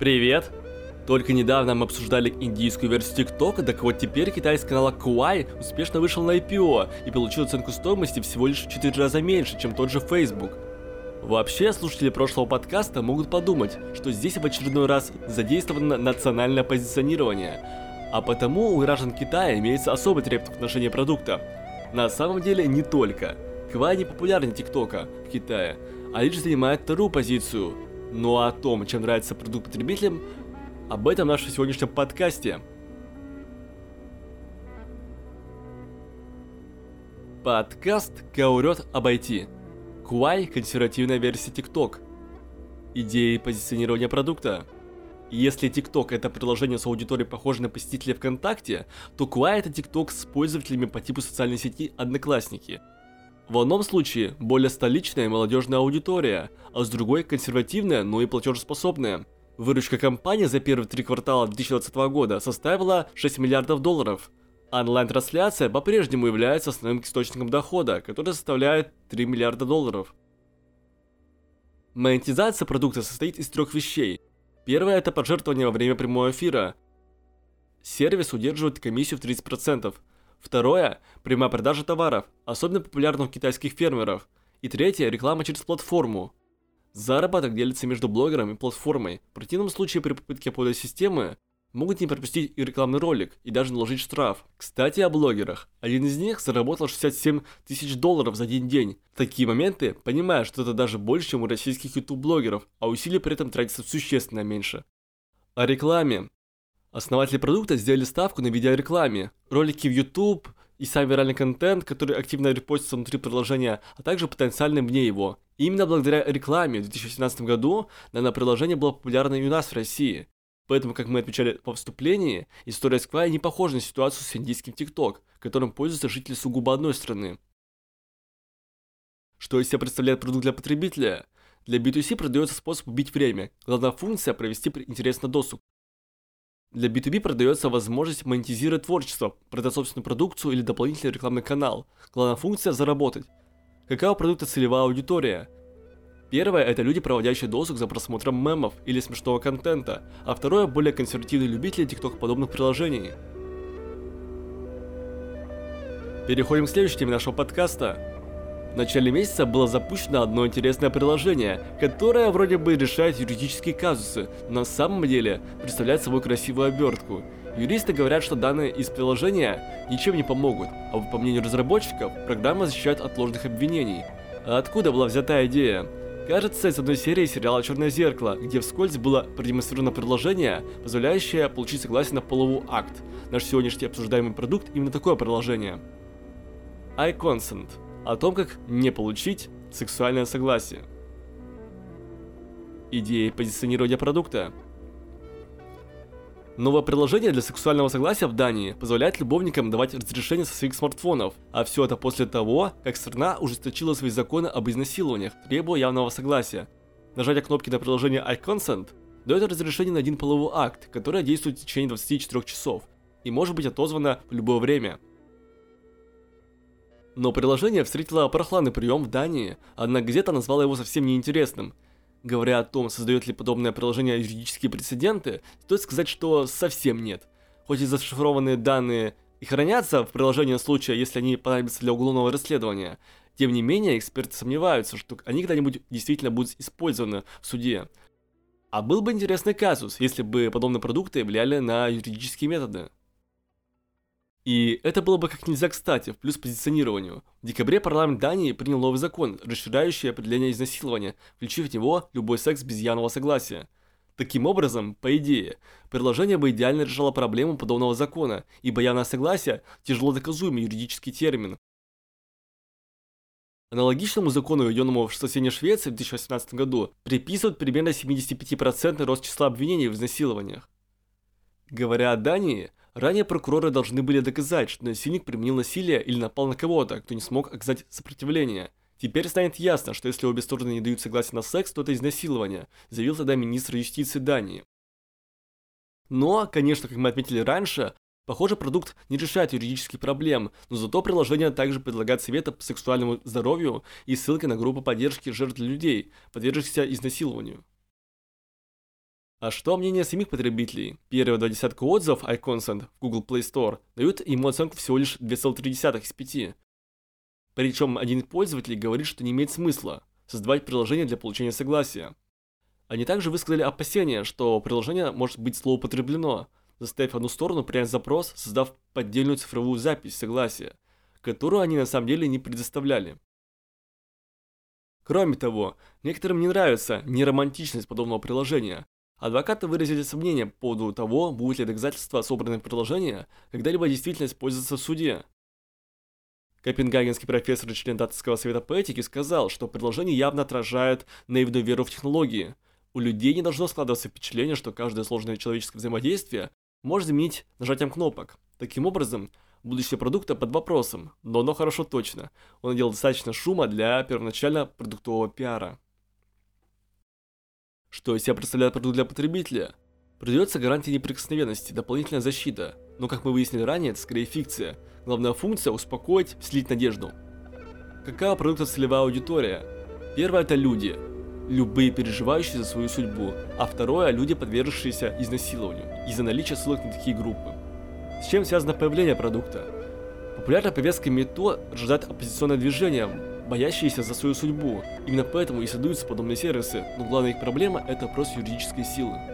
Привет! Только недавно мы обсуждали индийскую версию ТикТока, так вот теперь китайский канал Kuai успешно вышел на IPO и получил оценку стоимости всего лишь в 4 раза меньше, чем тот же Facebook. Вообще, слушатели прошлого подкаста могут подумать, что здесь в очередной раз задействовано национальное позиционирование, а потому у граждан Китая имеется особый трепет в отношении продукта. На самом деле не только. Квай не популярнее ТикТока в Китае, а лишь занимает вторую позицию – ну а о том, чем нравится продукт потребителям, об этом в нашем сегодняшнем подкасте. Подкаст «Гаурет обойти». Куай – консервативная версия TikTok. Идеи позиционирования продукта. Если TikTok это приложение с аудиторией, похожей на посетителей ВКонтакте, то Куай это TikTok с пользователями по типу социальной сети Одноклассники – в одном случае более столичная молодежная аудитория, а с другой консервативная, но и платежеспособная. Выручка компании за первые три квартала 2020 года составила 6 миллиардов долларов. Онлайн-трансляция по-прежнему является основным источником дохода, который составляет 3 миллиарда долларов. Монетизация продукта состоит из трех вещей. Первое – это пожертвование во время прямого эфира. Сервис удерживает комиссию в 30%. Второе – прямая продажа товаров, особенно популярных у китайских фермеров. И третье – реклама через платформу. Заработок делится между блогером и платформой. В противном случае при попытке обхода системы могут не пропустить и рекламный ролик, и даже наложить штраф. Кстати, о блогерах. Один из них заработал 67 тысяч долларов за один день. В такие моменты, понимая, что это даже больше, чем у российских YouTube-блогеров, а усилий при этом тратится существенно меньше. О рекламе. Основатели продукта сделали ставку на видеорекламе. Ролики в YouTube и сам виральный контент, который активно репостится внутри приложения, а также потенциально вне его. И именно благодаря рекламе в 2017 году данное приложение было популярно и у нас в России. Поэтому, как мы отмечали по вступлении, история Сквая не похожа на ситуацию с индийским TikTok, которым пользуются жители сугубо одной страны. Что из себя представляет продукт для потребителя? Для B2C продается способ убить время. Главная функция – провести интересный досуг. Для B2B продается возможность монетизировать творчество, продать собственную продукцию или дополнительный рекламный канал. Главная функция – заработать. Какая у продукта целевая аудитория? Первое – это люди, проводящие досуг за просмотром мемов или смешного контента, а второе – более консервативные любители TikTok-подобных приложений. Переходим к следующей теме нашего подкаста. В начале месяца было запущено одно интересное приложение, которое вроде бы решает юридические казусы, но на самом деле представляет собой красивую обертку. Юристы говорят, что данные из приложения ничем не помогут, а по мнению разработчиков, программа защищает от ложных обвинений. А откуда была взята идея? Кажется, из одной серии сериала «Черное зеркало», где вскользь было продемонстрировано приложение, позволяющее получить согласие на половой акт. Наш сегодняшний обсуждаемый продукт именно такое приложение. iConsent о том, как не получить сексуальное согласие. Идеи позиционирования продукта. Новое приложение для сексуального согласия в Дании позволяет любовникам давать разрешение со своих смартфонов, а все это после того, как страна ужесточила свои законы об изнасилованиях, требуя явного согласия. Нажатие кнопки на приложение iConsent дает разрешение на один половой акт, которое действует в течение 24 часов и может быть отозвано в любое время. Но приложение встретило прохладный прием в Дании, одна газета назвала его совсем неинтересным. Говоря о том, создает ли подобное приложение юридические прецеденты, стоит сказать, что совсем нет. Хоть и зашифрованные данные и хранятся в приложении случая, если они понадобятся для уголовного расследования, тем не менее эксперты сомневаются, что они когда-нибудь действительно будут использованы в суде. А был бы интересный казус, если бы подобные продукты влияли на юридические методы. И это было бы как нельзя кстати, в плюс позиционированию. В декабре парламент Дании принял новый закон, расширяющий определение изнасилования, включив в него любой секс без явного согласия. Таким образом, по идее, предложение бы идеально решало проблему подобного закона, ибо явное согласие – тяжело доказуемый юридический термин. Аналогичному закону, введенному в соседней Швеции в 2018 году, приписывают примерно 75% рост числа обвинений в изнасилованиях. Говоря о Дании – Ранее прокуроры должны были доказать, что насильник применил насилие или напал на кого-то, кто не смог оказать сопротивление. Теперь станет ясно, что если обе стороны не дают согласия на секс, то это изнасилование, заявил тогда министр юстиции Дании. Но, конечно, как мы отметили раньше, похоже продукт не решает юридических проблем, но зато приложение также предлагает советы по сексуальному здоровью и ссылки на группу поддержки жертв людей, подвергшихся изнасилованию. А что мнение самих потребителей? Первые два десятка отзывов iConsent в Google Play Store дают ему оценку всего лишь 2,3 из 5. Причем один из пользователей говорит, что не имеет смысла создавать приложение для получения согласия. Они также высказали опасения, что приложение может быть злоупотреблено, заставив одну сторону принять запрос, создав поддельную цифровую запись согласия, которую они на самом деле не предоставляли. Кроме того, некоторым не нравится неромантичность подобного приложения. Адвокаты выразили сомнения по поводу того, будет ли доказательства собранные в приложении когда-либо действительно использоваться в суде. Копенгагенский профессор и член Датского совета по этике сказал, что предложение явно отражает наивную веру в технологии. У людей не должно складываться впечатление, что каждое сложное человеческое взаимодействие может заменить нажатием кнопок. Таким образом, будущее продукта под вопросом, но оно хорошо точно. Он делал достаточно шума для первоначально продуктового пиара. Что из себя представляет продукт для потребителя? Придется гарантия неприкосновенности, дополнительная защита. Но как мы выяснили ранее, это скорее фикция. Главная функция – успокоить, вселить надежду. Какая продукта целевая аудитория? Первое – это люди. Любые переживающие за свою судьбу. А второе – люди, подвергшиеся изнасилованию. Из-за наличия ссылок на такие группы. С чем связано появление продукта? Популярная повестка МИТО рождает оппозиционное движение, боящиеся за свою судьбу. Именно поэтому и создаются подобные сервисы, но главная их проблема – это вопрос юридической силы.